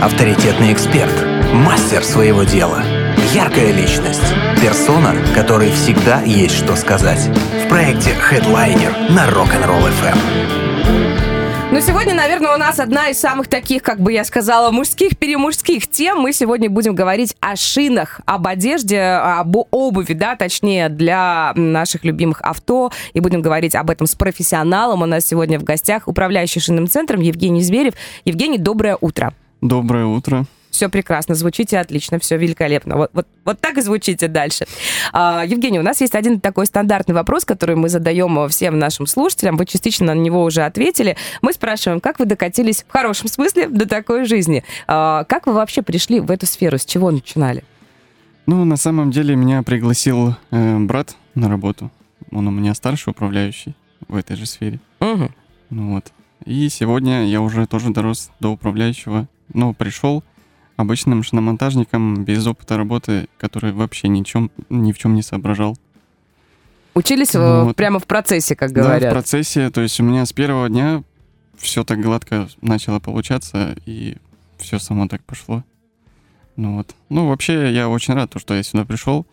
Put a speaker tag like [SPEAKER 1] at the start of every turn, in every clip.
[SPEAKER 1] авторитетный эксперт, мастер своего дела, яркая личность, персона, которой всегда есть что сказать. В проекте Headliner на Rock'n'Roll FM.
[SPEAKER 2] Но сегодня, наверное, у нас одна из самых таких, как бы я сказала, мужских-перемужских тем. Мы сегодня будем говорить о шинах, об одежде, об обуви, да, точнее, для наших любимых авто. И будем говорить об этом с профессионалом. У нас сегодня в гостях управляющий шинным центром Евгений Зверев. Евгений, доброе утро.
[SPEAKER 3] Доброе утро
[SPEAKER 2] все прекрасно, звучите отлично, все великолепно. Вот, вот, вот так и звучите дальше. А, Евгений, у нас есть один такой стандартный вопрос, который мы задаем всем нашим слушателям. Вы частично на него уже ответили. Мы спрашиваем, как вы докатились в хорошем смысле до такой жизни? А, как вы вообще пришли в эту сферу? С чего начинали?
[SPEAKER 3] Ну, на самом деле меня пригласил э, брат на работу. Он у меня старший управляющий в этой же сфере. Угу. Ну вот. И сегодня я уже тоже дорос до управляющего. Ну, пришел, обычным шиномонтажником без опыта работы, который вообще ни, чем, ни в чем не соображал.
[SPEAKER 2] Учились ну, вот. прямо в процессе, как говорят?
[SPEAKER 3] Да, в процессе. То есть у меня с первого дня все так гладко начало получаться, и все само так пошло. Ну вот. Ну, вообще, я очень рад, что я сюда пришел.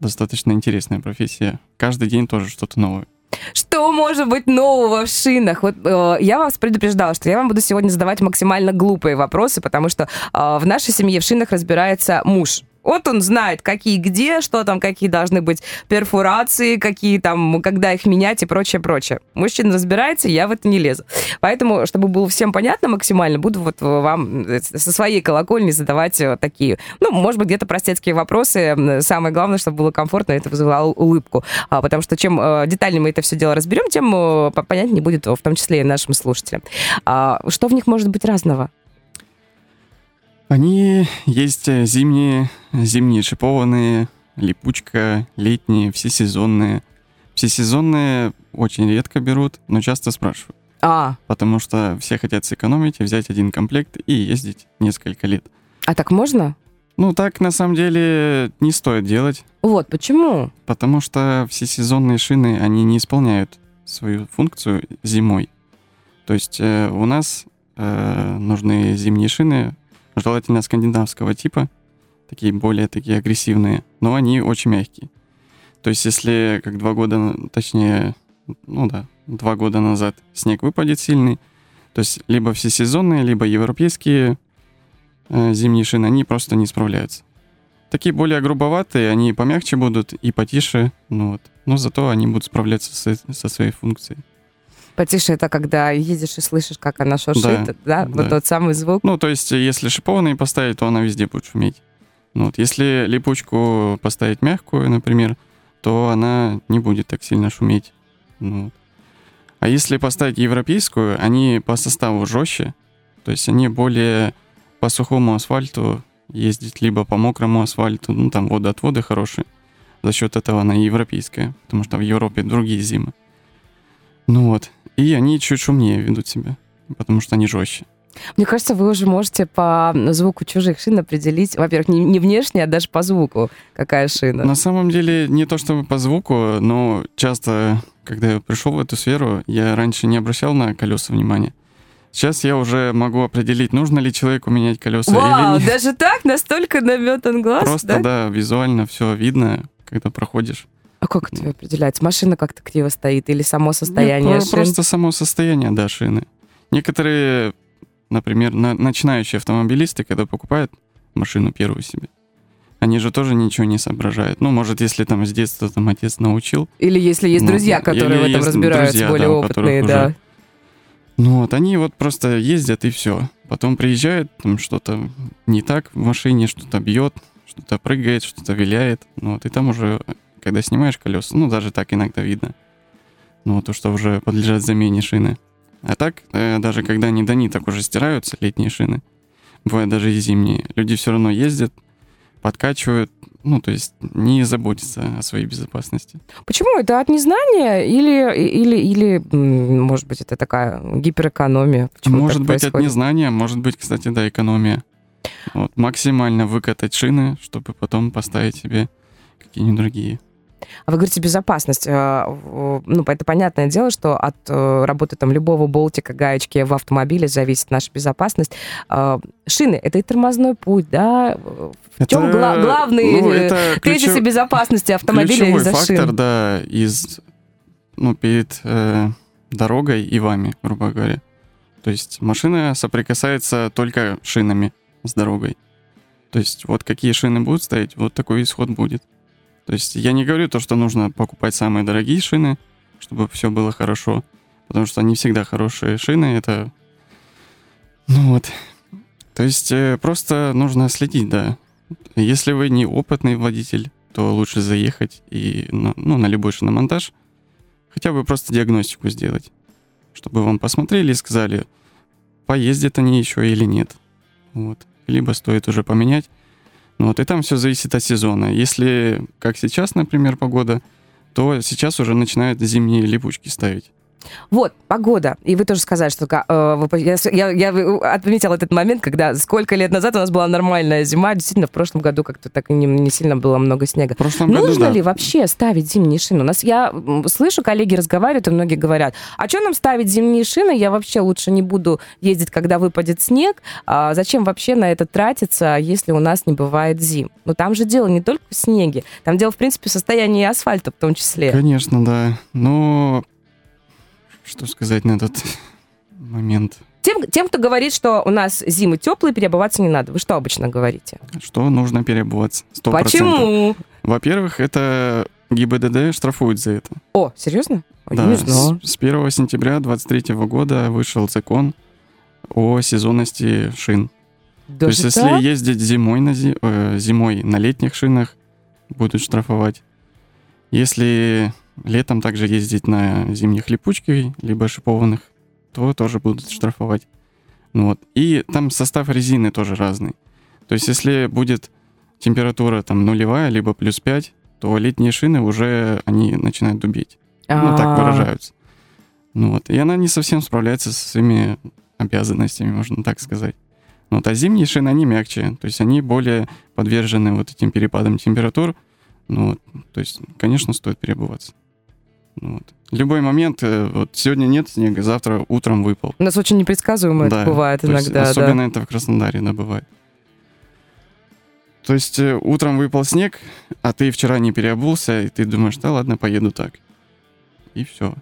[SPEAKER 3] Достаточно интересная профессия. Каждый день тоже что-то новое.
[SPEAKER 2] Что может быть нового в шинах? Вот э, я вас предупреждала, что я вам буду сегодня задавать максимально глупые вопросы, потому что э, в нашей семье в шинах разбирается муж. Вот он знает, какие где, что там, какие должны быть перфорации, какие там, когда их менять и прочее, прочее. Мужчина разбирается, я в это не лезу. Поэтому, чтобы было всем понятно максимально, буду вот вам со своей колокольни задавать вот такие, ну, может быть, где-то простецкие вопросы. Самое главное, чтобы было комфортно, это вызывало улыбку. А, потому что чем э, детальнее мы это все дело разберем, тем э, понятнее будет, в том числе и нашим слушателям. А, что в них может быть разного?
[SPEAKER 3] Они есть э, зимние, зимние шипованные, липучка, летние, всесезонные. Всесезонные очень редко берут, но часто спрашивают.
[SPEAKER 2] А.
[SPEAKER 3] Потому что все хотят сэкономить и взять один комплект и ездить несколько лет.
[SPEAKER 2] А так можно?
[SPEAKER 3] Ну, так на самом деле не стоит делать.
[SPEAKER 2] Вот, почему?
[SPEAKER 3] Потому что все сезонные шины, они не исполняют свою функцию зимой. То есть э, у нас э, нужны зимние шины желательно скандинавского типа, такие более такие агрессивные, но они очень мягкие. То есть если как два года, точнее, ну да, два года назад снег выпадет сильный, то есть либо всесезонные, либо европейские э, зимние шины, они просто не справляются. Такие более грубоватые, они помягче будут и потише, ну вот. Но зато они будут справляться со, со своей функцией.
[SPEAKER 2] Потише это когда едешь и слышишь, как она шуршит, да? да? да. Вот тот самый звук.
[SPEAKER 3] Ну, то есть, если шипованный поставить, то она везде будет шуметь. Ну, вот, если липучку поставить мягкую, например, то она не будет так сильно шуметь. Ну. А если поставить европейскую, они по составу жестче, то есть они более по сухому асфальту ездить, либо по мокрому асфальту, ну там водоотводы хорошие. За счет этого она европейская, потому что в Европе другие зимы. Ну вот. И они чуть шумнее ведут себя, потому что они жестче.
[SPEAKER 2] Мне кажется, вы уже можете по звуку чужих шин определить, во-первых, не, не внешне, а даже по звуку, какая шина.
[SPEAKER 3] На самом деле, не то чтобы по звуку, но часто, когда я пришел в эту сферу, я раньше не обращал на колеса внимания. Сейчас я уже могу определить, нужно ли человеку менять колеса
[SPEAKER 2] Вау,
[SPEAKER 3] или нет.
[SPEAKER 2] даже так? Настолько наметан глаз?
[SPEAKER 3] Просто, да, да визуально все видно, когда проходишь.
[SPEAKER 2] А как это определяется? Машина как-то криво стоит или само состояние Нет,
[SPEAKER 3] шин? Просто само состояние, да, шины. Некоторые, например, на, начинающие автомобилисты, когда покупают машину первую себе, они же тоже ничего не соображают. Ну, может, если там с детства там отец научил.
[SPEAKER 2] Или если есть ну, друзья, которые в этом разбираются, друзья, более да, опытные, да. Уже...
[SPEAKER 3] Ну вот, они вот просто ездят и все. Потом приезжают, там что-то не так в машине, что-то бьет, что-то прыгает, что-то виляет. Ну вот, и там уже когда снимаешь колеса, ну, даже так иногда видно. Ну, то, что уже подлежат замене шины. А так, э, даже когда они до ниток уже стираются, летние шины, бывает даже и зимние, люди все равно ездят, подкачивают, ну, то есть не заботятся о своей безопасности.
[SPEAKER 2] Почему? Это от незнания или, или, или может быть, это такая гиперэкономия?
[SPEAKER 3] Почему может быть, происходит? от незнания, может быть, кстати, да, экономия. Вот, максимально выкатать шины, чтобы потом поставить себе какие-нибудь другие.
[SPEAKER 2] А вы говорите безопасность. Э, ну, это понятное дело, что от э, работы там любого болтика, гаечки в автомобиле зависит наша безопасность. Э, шины — это и тормозной путь, да? В это, чем гла- главные ну, это тезисы ключев... безопасности автомобиля из-за
[SPEAKER 3] фактор, шин? да, из, ну, перед э, дорогой и вами, грубо говоря. То есть машина соприкасается только шинами с дорогой. То есть вот какие шины будут стоять, вот такой исход будет. То есть я не говорю то, что нужно покупать самые дорогие шины, чтобы все было хорошо, потому что они всегда хорошие шины, это... Ну вот. То есть э, просто нужно следить, да. Если вы не опытный водитель, то лучше заехать и ну, на любой шиномонтаж, хотя бы просто диагностику сделать, чтобы вам посмотрели и сказали, поездят они еще или нет. Вот. Либо стоит уже поменять. Вот, и там все зависит от сезона. Если, как сейчас, например, погода, то сейчас уже начинают зимние липучки ставить.
[SPEAKER 2] Вот, погода. И вы тоже сказали, что э, я, я, я отметила этот момент, когда сколько лет назад у нас была нормальная зима. Действительно, в прошлом году как-то так не, не сильно было много снега. В прошлом Нужно году, да. ли вообще ставить зимние шины? У нас я слышу, коллеги разговаривают, и многие говорят, а что нам ставить зимние шины? Я вообще лучше не буду ездить, когда выпадет снег. А зачем вообще на это тратиться, если у нас не бывает зим? Но там же дело не только в снеге. Там дело, в принципе, в состоянии асфальта в том числе.
[SPEAKER 3] Конечно, да. Но что сказать на этот момент?
[SPEAKER 2] Тем, тем, кто говорит, что у нас зимы теплые, переобуваться не надо. Вы что обычно говорите?
[SPEAKER 3] Что нужно переобуваться? 100%.
[SPEAKER 2] Почему?
[SPEAKER 3] Во-первых, это ГИБДД штрафует за это.
[SPEAKER 2] О, серьезно?
[SPEAKER 3] Да, не знаю. С, с 1 сентября 2023 года вышел закон о сезонности шин. Даже То есть, так? если ездить зимой на, зи, э, зимой на летних шинах, будут штрафовать. Если летом также ездить на зимних липучках, либо шипованных, то тоже будут штрафовать. Ну вот. И там состав резины тоже разный. То есть если будет температура там нулевая, либо плюс 5, то летние шины уже, они начинают дубеть. Ну, так выражаются. Ну вот. И она не совсем справляется со своими обязанностями, можно так сказать. Вот. А зимние шины, они мягче. То есть они более подвержены вот этим перепадам температур. Ну, вот. То есть, конечно, стоит переобуваться. Вот. Любой момент, э, вот сегодня нет снега, завтра утром выпал.
[SPEAKER 2] У нас очень непредсказуемо да, это бывает иногда.
[SPEAKER 3] Есть, особенно да. это в Краснодаре, да, бывает. То есть э, утром выпал снег, а ты вчера не переобулся, и ты думаешь, да ладно, поеду так. И все.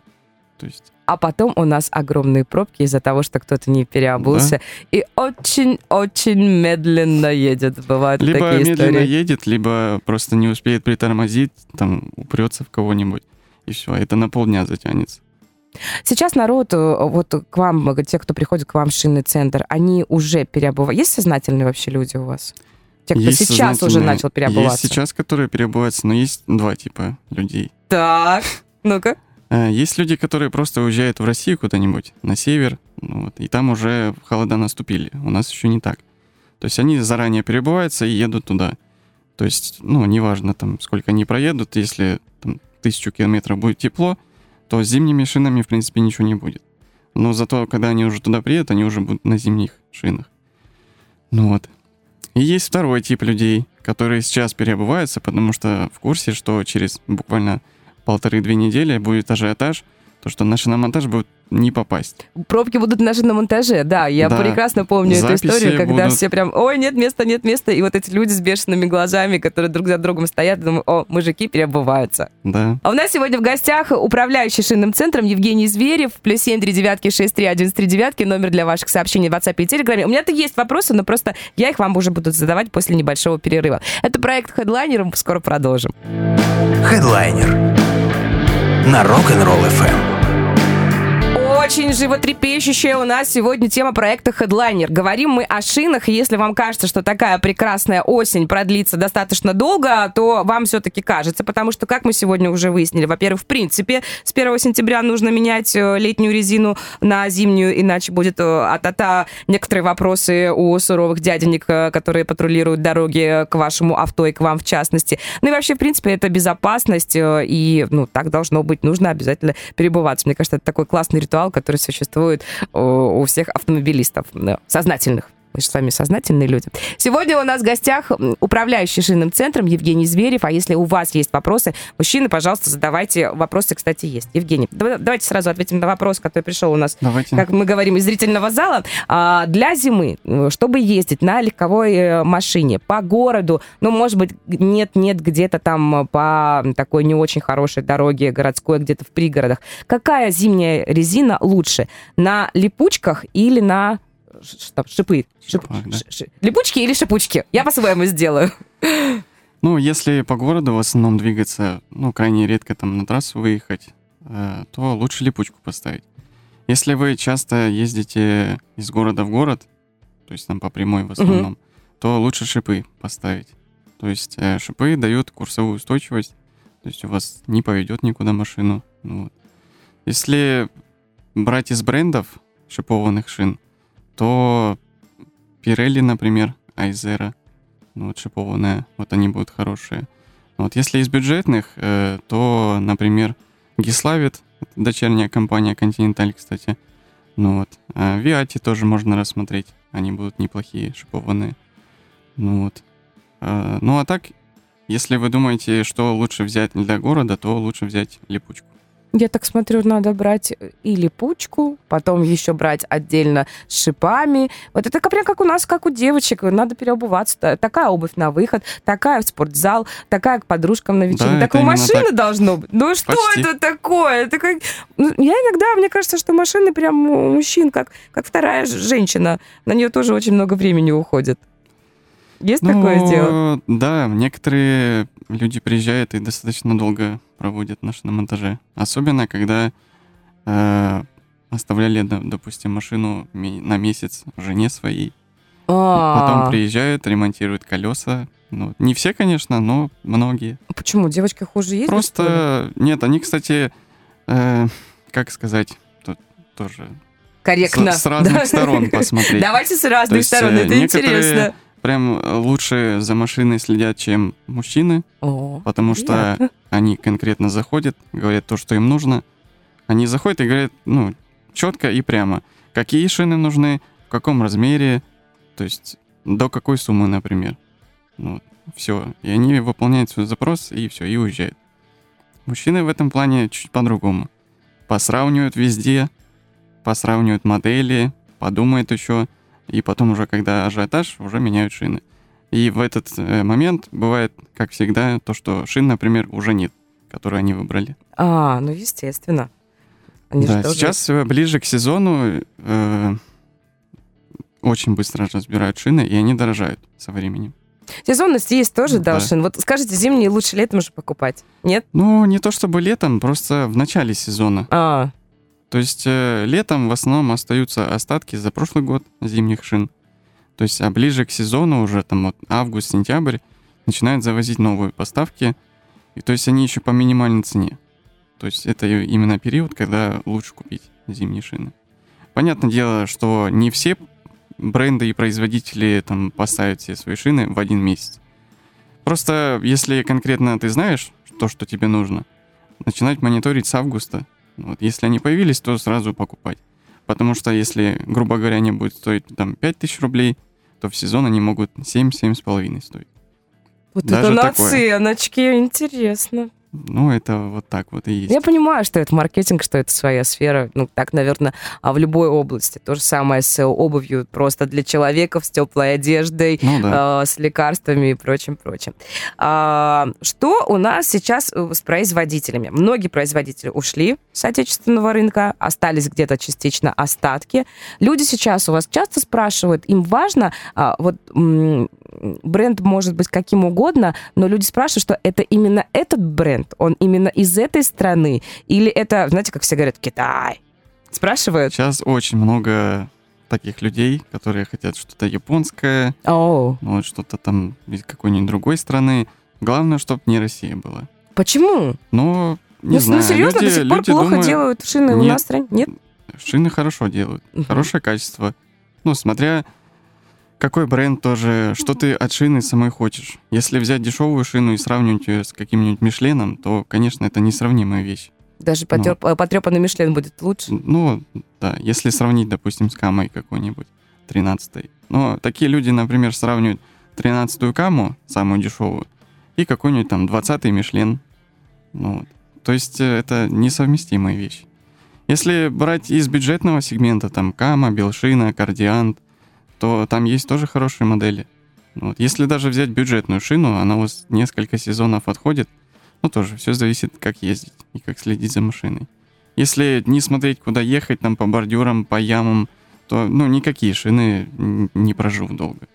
[SPEAKER 3] То есть...
[SPEAKER 2] А потом у нас огромные пробки из-за того, что кто-то не переобулся да. и очень-очень медленно едет. Бывают
[SPEAKER 3] либо
[SPEAKER 2] такие
[SPEAKER 3] медленно
[SPEAKER 2] истории.
[SPEAKER 3] едет, либо просто не успеет притормозить, там упрется в кого-нибудь и все, это на полдня затянется.
[SPEAKER 2] Сейчас народ, э, вот к вам, те, кто приходит к вам в шинный центр, они уже переобувают. Есть сознательные вообще люди у вас? Те, кто есть сейчас уже начал переобуваться?
[SPEAKER 3] Есть сейчас, которые переобуваются, но есть два типа людей.
[SPEAKER 2] Так, ну-ка.
[SPEAKER 3] Э, есть люди, которые просто уезжают в Россию куда-нибудь, на север, ну вот, и там уже холода наступили. У нас еще не так. То есть они заранее перебываются и едут туда. То есть, ну, неважно там, сколько они проедут, если тысячу километров будет тепло, то с зимними шинами, в принципе, ничего не будет. Но зато, когда они уже туда приедут, они уже будут на зимних шинах. Ну вот. И есть второй тип людей, которые сейчас переобуваются, потому что в курсе, что через буквально полторы-две недели будет ажиотаж, то, что на шиномонтаж будет не попасть.
[SPEAKER 2] Пробки будут даже на монтаже, да. Я да. прекрасно помню Записи эту историю, когда будут... все прям, ой, нет места, нет места. И вот эти люди с бешеными глазами, которые друг за другом стоят, думаю, о, мужики переобуваются.
[SPEAKER 3] Да.
[SPEAKER 2] А у нас сегодня в гостях управляющий шинным центром Евгений Зверев, плюс 7 3 девятки 6 3 1 3 девятки, номер для ваших сообщений в WhatsApp и Telegram. У меня-то есть вопросы, но просто я их вам уже буду задавать после небольшого перерыва. Это проект Headliner, скоро продолжим.
[SPEAKER 1] Headliner на Rock'n'Roll FM
[SPEAKER 2] очень животрепещущая у нас сегодня тема проекта Headliner. Говорим мы о шинах, и если вам кажется, что такая прекрасная осень продлится достаточно долго, то вам все-таки кажется, потому что, как мы сегодня уже выяснили, во-первых, в принципе, с 1 сентября нужно менять э, летнюю резину на зимнюю, иначе будет э, а-та-та некоторые вопросы у суровых дяденек, э, которые патрулируют дороги к вашему авто и к вам в частности. Ну и вообще, в принципе, это безопасность, и ну, так должно быть, нужно обязательно перебываться. Мне кажется, это такой классный ритуал, который существует у всех автомобилистов, сознательных. Мы же с вами сознательные люди. Сегодня у нас в гостях управляющий шинным центром Евгений Зверев. А если у вас есть вопросы, мужчины, пожалуйста, задавайте. Вопросы, кстати, есть. Евгений, давайте сразу ответим на вопрос, который пришел у нас, давайте. как мы говорим, из зрительного зала. А, для зимы, чтобы ездить на легковой э, машине по городу, ну, может быть, нет-нет, где-то там по такой не очень хорошей дороге городской, где-то в пригородах, какая зимняя резина лучше? На липучках или на там, шипы. Шип, да. ш, липучки или шипучки? Я по-своему сделаю.
[SPEAKER 3] Ну, если по городу в основном двигаться, ну, крайне редко там на трассу выехать, э, то лучше липучку поставить. Если вы часто ездите из города в город, то есть там по прямой в основном, угу. то лучше шипы поставить. То есть э, шипы дают курсовую устойчивость, то есть у вас не поведет никуда машину. Ну, вот. Если брать из брендов шипованных шин, то Pirelli, например, Айзера, ну, вот шипованная, вот они будут хорошие. Вот если из бюджетных, э, то, например, Гиславит, дочерняя компания Continental, кстати, ну вот. А Виати тоже можно рассмотреть, они будут неплохие, шипованные. Ну вот. А, ну а так, если вы думаете, что лучше взять для города, то лучше взять липучку.
[SPEAKER 2] Я так смотрю, надо брать и липучку, потом еще брать отдельно с шипами. Вот это прям как у нас, как у девочек. Надо переобуваться. Такая обувь на выход, такая в спортзал, такая к подружкам на вечеринку. Да, так у машины так. должно быть. Ну что Почти. это такое? Это как... Ну, я иногда, мне кажется, что машины прям у мужчин, как, как вторая женщина. На нее тоже очень много времени уходит. Есть ну, такое дело?
[SPEAKER 3] Да, некоторые люди приезжают и достаточно долго проводят на шиномонтаже. Особенно, когда э, оставляли, допустим, машину на месяц жене своей. А-а-а. Потом приезжают, ремонтируют колеса. Ну, не все, конечно, но многие.
[SPEAKER 2] Почему? Девочки хуже ездят?
[SPEAKER 3] Просто нет, они, кстати, э, как сказать, тут тоже
[SPEAKER 2] корректно.
[SPEAKER 3] С, с разных да. сторон посмотреть.
[SPEAKER 2] Давайте с разных сторон, это интересно
[SPEAKER 3] прям э, лучше за машиной следят, чем мужчины, О, потому что они конкретно заходят, говорят то, что им нужно. Они заходят и говорят, ну, четко и прямо, какие шины нужны, в каком размере, то есть до какой суммы, например. Ну, все. И они выполняют свой запрос, и все, и уезжают. Мужчины в этом плане чуть по-другому. Посравнивают везде, посравнивают модели, подумают еще, и потом уже, когда ажиотаж, уже меняют шины. И в этот э, момент бывает, как всегда, то, что шин, например, уже нет, которые они выбрали.
[SPEAKER 2] А, ну естественно.
[SPEAKER 3] Они да, сейчас тоже... ближе к сезону э, очень быстро разбирают шины, и они дорожают со временем.
[SPEAKER 2] Сезонность есть тоже, да, да шин. Вот скажите, зимние лучше летом уже покупать, нет?
[SPEAKER 3] Ну, не то чтобы летом, просто в начале сезона.
[SPEAKER 2] А.
[SPEAKER 3] То есть э, летом в основном остаются остатки за прошлый год зимних шин. То есть, а ближе к сезону уже там вот август-сентябрь начинают завозить новые поставки. И то есть они еще по минимальной цене. То есть это именно период, когда лучше купить зимние шины. Понятное дело, что не все бренды и производители там поставят все свои шины в один месяц. Просто если конкретно ты знаешь то, что тебе нужно, начинать мониторить с августа, вот, если они появились, то сразу покупать. Потому что если, грубо говоря, они будут стоить там 5000 рублей, то в сезон они могут 7-7,5 стоить.
[SPEAKER 2] Вот Даже это наценочки, интересно.
[SPEAKER 3] Ну, это вот так вот и есть.
[SPEAKER 2] Я понимаю, что это маркетинг, что это своя сфера. Ну, так, наверное, а в любой области. То же самое с обувью просто для человека, с теплой одеждой, ну, да. э, с лекарствами и прочим-прочим. А, что у нас сейчас э, с производителями? Многие производители ушли с отечественного рынка, остались где-то частично остатки. Люди сейчас у вас часто спрашивают, им важно, а, вот бренд может быть каким угодно, но люди спрашивают, что это именно этот бренд, он именно из этой страны, или это, знаете, как все говорят, Китай? Спрашивают?
[SPEAKER 3] Сейчас очень много таких людей, которые хотят что-то японское,
[SPEAKER 2] oh.
[SPEAKER 3] ну, вот что-то там из какой-нибудь другой страны. Главное, чтобы не Россия была.
[SPEAKER 2] Почему?
[SPEAKER 3] Ну, не
[SPEAKER 2] ну,
[SPEAKER 3] знаю.
[SPEAKER 2] Ну, серьезно, люди, до сих пор плохо думают, делают шины нет, у нас? Нет?
[SPEAKER 3] Шины хорошо делают. Угу. Хорошее качество. Ну, смотря какой бренд тоже, что ты от шины самой хочешь. Если взять дешевую шину и сравнивать ее с каким-нибудь Мишленом, то, конечно, это несравнимая вещь.
[SPEAKER 2] Даже потреп... ну, потрепанный Мишлен будет лучше?
[SPEAKER 3] Ну, да, если сравнить, допустим, с Камой какой-нибудь. 13 Но такие люди, например, сравнивают 13-ю каму, самую дешевую, и какой-нибудь там 20-й Мишлен. Ну, вот. То есть э, это несовместимые вещи. Если брать из бюджетного сегмента, там Кама, Белшина, Кардиант, то там есть тоже хорошие модели. Вот. Если даже взять бюджетную шину, она у вас несколько сезонов отходит, ну тоже все зависит, как ездить и как следить за машиной. Если не смотреть, куда ехать, там по бордюрам, по ямам, то ну, никакие шины не проживут долго.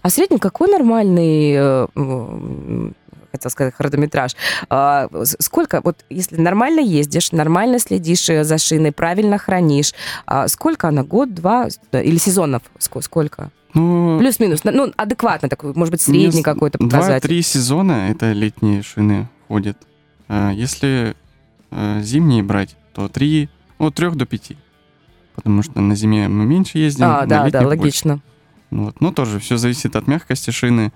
[SPEAKER 2] А в среднем какой нормальный, э, хотел сказать, хронометраж? А, сколько, вот если нормально ездишь, нормально следишь э, за шиной, правильно хранишь, а сколько она, год, два или сезонов? Сколько? Ну, Плюс-минус, ну, адекватно такой, может быть, средний какой-то показатель.
[SPEAKER 3] Два-три сезона это летние шины ходят. А если э, зимние брать, то три, от трех до пяти. Потому что на зиме мы меньше ездим.
[SPEAKER 2] А, да, да, логично. Больше.
[SPEAKER 3] Вот. Но тоже все зависит от мягкости шины.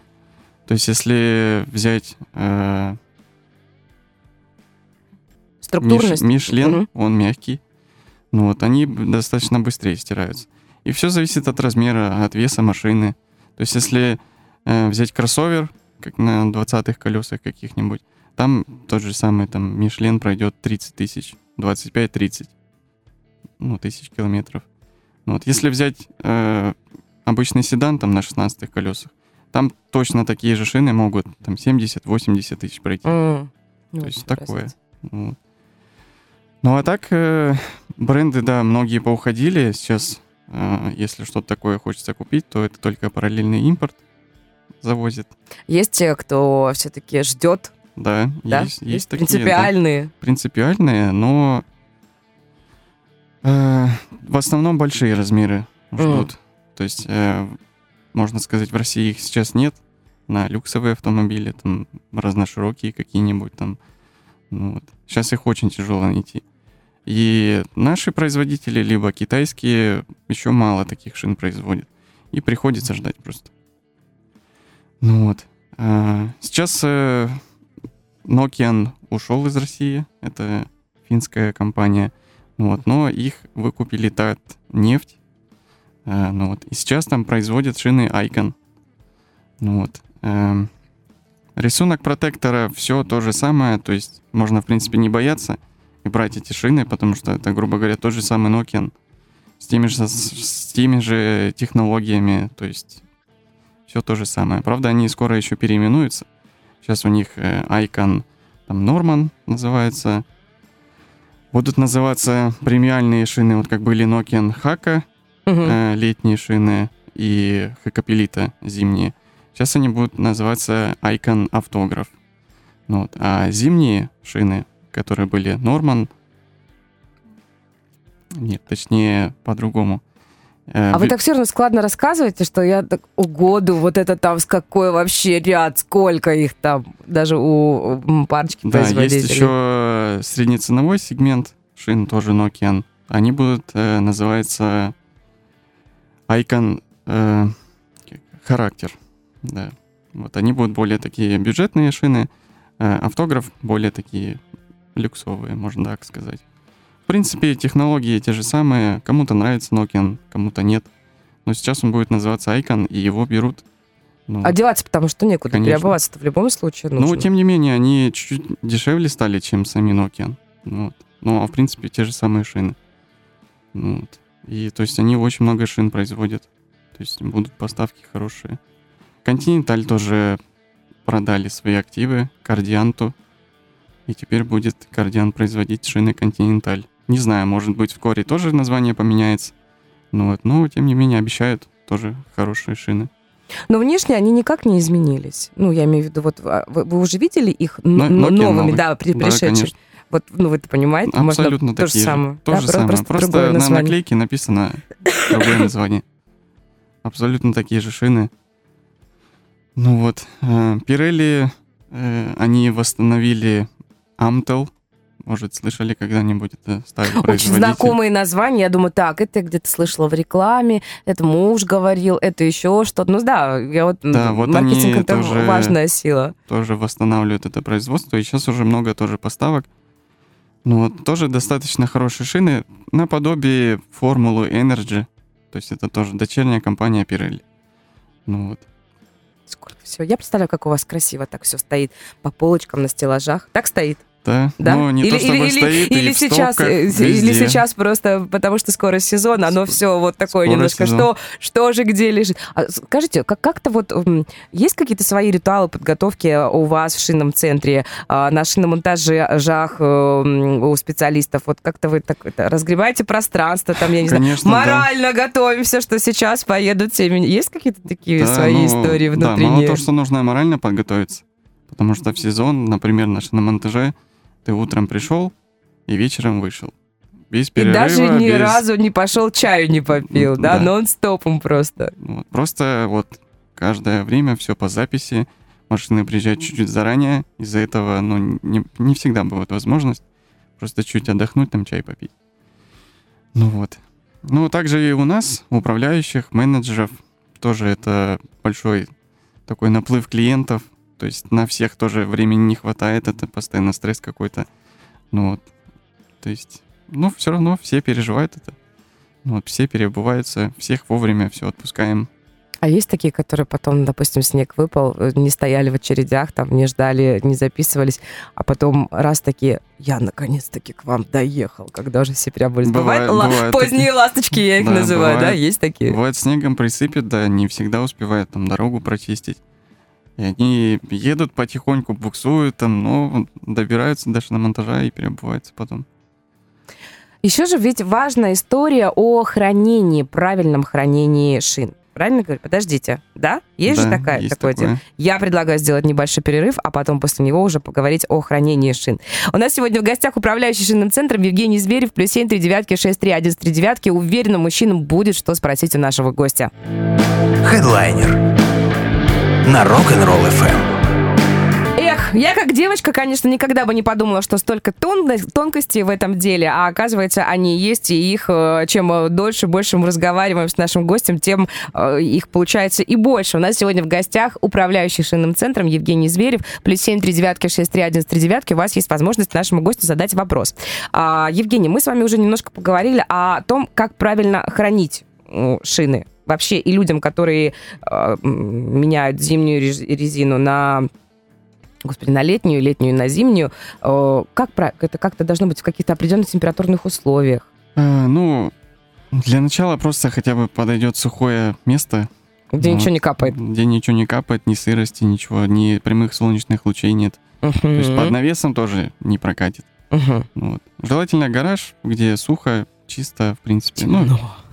[SPEAKER 3] То есть если взять э,
[SPEAKER 2] структурность,
[SPEAKER 3] Миш, Мишлен, угу. он мягкий. Ну вот они достаточно быстрее стираются. И все зависит от размера, от веса машины. То есть если э, взять кроссовер, как на 20-х колесах каких-нибудь, там тот же самый там Мишлен пройдет 30 тысяч, 25-30 ну, тысяч километров. Ну вот. Если взять э, обычный седан там на 16 колесах, там точно такие же шины могут там 70-80 тысяч пройти. Mm. То есть такое. Вот. Ну а так, э, бренды, да, многие поуходили. Сейчас, э, если что-то такое хочется купить, то это только параллельный импорт завозит.
[SPEAKER 2] Есть те, кто все-таки ждет.
[SPEAKER 3] Да, да? есть, есть, есть
[SPEAKER 2] такие. Принципиальные.
[SPEAKER 3] Да, принципиальные, но э, в основном большие размеры ждут. Mm. То есть, э, можно сказать, в России их сейчас нет на люксовые автомобили, там разноширокие какие-нибудь там. Ну, вот. Сейчас их очень тяжело найти. И наши производители, либо китайские, еще мало таких шин производят. И приходится ждать просто. Ну вот. А, сейчас э, Nokian ушел из России. Это финская компания. Вот, но их выкупили ТАТ нефть. Э, ну вот. И сейчас там производят шины Icon. Ну вот. Э, рисунок протектора все то же самое, то есть можно, в принципе, не бояться и брать эти шины, потому что это, грубо говоря, тот же самый Nokia с теми же, с теми же технологиями, то есть все то же самое. Правда, они скоро еще переименуются. Сейчас у них э, Icon там Norman называется. Будут называться премиальные шины, вот как были Nokia Haka, угу. э, летние шины и Хакапелита зимние. Сейчас они будут называться Icon Автограф. Ну вот. А зимние шины, которые были Норман, нет, точнее по-другому.
[SPEAKER 2] Э, а вы так все равно складно рассказываете, что я так угоду, вот это там с какой вообще ряд, сколько их там, даже у парочки
[SPEAKER 3] да, есть еще среднеценовой сегмент шин, тоже Nokian. Они будут э, называться Icon э, характер. Да. Вот они будут более такие бюджетные шины, э, автограф более такие люксовые, можно так сказать. В принципе, технологии те же самые. Кому-то нравится Nokia, кому-то нет. Но сейчас он будет называться Icon, и его берут.
[SPEAKER 2] Ну, Одеваться, потому что некуда. Конечно. Переобуваться-то в любом случае
[SPEAKER 3] нужно. Ну, тем не менее, они чуть-чуть дешевле стали, чем сами Nokia. Вот. Ну, а в принципе, те же самые шины. Вот. И то есть они очень много шин производят. То есть будут поставки хорошие. Continental тоже продали свои активы Кардианту. И теперь будет Кардиан производить шины Continental. Не знаю, может быть, вскоре тоже название поменяется. Ну вот, но тем не менее обещают тоже хорошие шины.
[SPEAKER 2] Но внешне они никак не изменились. Ну, я имею в виду, вот а, вы, вы уже видели их но, новыми, новый. да, при, да, пришедшими? Конечно. Вот, ну, вы это понимаете?
[SPEAKER 3] Абсолютно
[SPEAKER 2] Можно
[SPEAKER 3] такие то же самое. То да? же самое. Просто, просто на наклейке написано другое название. Абсолютно такие же шины. Ну вот. Пирелли, э, они восстановили Amtel. Может, слышали когда-нибудь это старый
[SPEAKER 2] Очень знакомые названия. Я думаю, так, это я где-то слышала в рекламе, это муж говорил, это еще что-то. Ну да, я вот,
[SPEAKER 3] да, вот маркетинг
[SPEAKER 2] это тоже, важная сила.
[SPEAKER 3] Тоже восстанавливают это производство, и сейчас уже много тоже поставок. Ну вот, тоже достаточно хорошие шины, наподобие формулы Energy. То есть это тоже дочерняя компания Pirelli. Ну вот.
[SPEAKER 2] Сколько всего. Я представляю, как у вас красиво так все стоит по полочкам на стеллажах. Так стоит?
[SPEAKER 3] Да,
[SPEAKER 2] Да?
[SPEAKER 3] но не
[SPEAKER 2] или,
[SPEAKER 3] то чтобы
[SPEAKER 2] или,
[SPEAKER 3] стоит,
[SPEAKER 2] или
[SPEAKER 3] и в
[SPEAKER 2] сейчас, э, или сейчас просто потому что скоро сезон, оно все вот такое
[SPEAKER 3] Скоро
[SPEAKER 2] немножко,
[SPEAKER 3] сезон.
[SPEAKER 2] что, что же где лежит. А скажите, как, как-то вот есть какие-то свои ритуалы подготовки у вас в шинном центре, а, на шиномонтажах э, у специалистов? Вот как-то вы так это, разгребаете пространство, там, я не
[SPEAKER 3] Конечно,
[SPEAKER 2] знаю,
[SPEAKER 3] да.
[SPEAKER 2] морально готовимся, что сейчас поедут меня- Есть какие-то такие
[SPEAKER 3] Да,
[SPEAKER 2] свои
[SPEAKER 3] ну,
[SPEAKER 2] истории
[SPEAKER 3] Да, мало
[SPEAKER 2] внутренние?
[SPEAKER 3] того, что нужно морально подготовиться. Потому что в сезон, например, на шиномонтаже, ты утром пришел и вечером вышел. Без
[SPEAKER 2] И
[SPEAKER 3] перерыва,
[SPEAKER 2] даже ни
[SPEAKER 3] без-
[SPEAKER 2] разу не пошел, чаю не попил, да,
[SPEAKER 3] Да.
[SPEAKER 2] нон-стопом просто.
[SPEAKER 3] Вот, просто вот каждое время все по записи. Машины приезжают чуть-чуть заранее. Из-за этого, ну, не, не всегда бывает возможность просто чуть отдохнуть, там чай попить. Ну вот. Ну, также и у нас, управляющих, менеджеров, тоже это большой такой наплыв клиентов. То есть на всех тоже времени не хватает, это постоянно стресс какой-то. Ну вот. То есть, ну, все равно все переживают это. Ну, вот, все переобуваются, всех вовремя все отпускаем.
[SPEAKER 2] А есть такие, которые потом, допустим, снег выпал, э, не стояли в очередях, там не ждали, не записывались, а потом раз такие, я наконец-таки к вам доехал, когда уже все переобулись.
[SPEAKER 3] Бывает-
[SPEAKER 2] Бывает,
[SPEAKER 3] бывает
[SPEAKER 2] поздние
[SPEAKER 3] такие.
[SPEAKER 2] ласточки, я их
[SPEAKER 3] Да,
[SPEAKER 2] называю, да?
[SPEAKER 3] бывает.
[SPEAKER 2] Есть такие?
[SPEAKER 3] Бывает, снегом присыпет, да, не всегда успевают там дорогу прочистить. И они едут потихоньку, буксуют там, но добираются даже на монтажа и переобуваются потом.
[SPEAKER 2] Еще же ведь важная история о хранении, правильном хранении шин. Правильно говорю? Подождите, да? Есть же
[SPEAKER 3] Да,
[SPEAKER 2] такая,
[SPEAKER 3] есть
[SPEAKER 2] такое дело? Я предлагаю сделать небольшой перерыв, а потом после него уже поговорить о хранении шин. У нас сегодня в гостях управляющий шинным центром Евгений Зверев, плюс 7 3 девятки 6 3 1 3 девятки. Уверена, мужчинам будет что спросить у нашего гостя.
[SPEAKER 1] Хедлайнер на Rock'n'Roll FM.
[SPEAKER 2] Эх, я как девочка, конечно, никогда бы не подумала, что столько тон- тонкостей в этом деле, а оказывается, они есть, и их, э, чем э, дольше, больше мы разговариваем с нашим гостем, тем э, их получается и больше. У нас сегодня в гостях управляющий шинным центром Евгений Зверев, плюс 7 3 девятки 6 3 1 3 девятки. У вас есть возможность нашему гостю задать вопрос. А, Евгений, мы с вами уже немножко поговорили о том, как правильно хранить шины. Вообще и людям, которые э, меняют зимнюю рез- резину на господи, на летнюю, летнюю на зимнюю, э, как это как-то должно быть в каких-то определенных температурных условиях?
[SPEAKER 3] Э, ну, для начала просто хотя бы подойдет сухое место,
[SPEAKER 2] Где
[SPEAKER 3] Ну,
[SPEAKER 2] ничего не капает.
[SPEAKER 3] где ничего не капает, ни сырости, ничего, ни прямых солнечных лучей нет. То есть под навесом тоже не прокатит. Ну вот. Желательно гараж, где сухо, чисто, в принципе. Ну,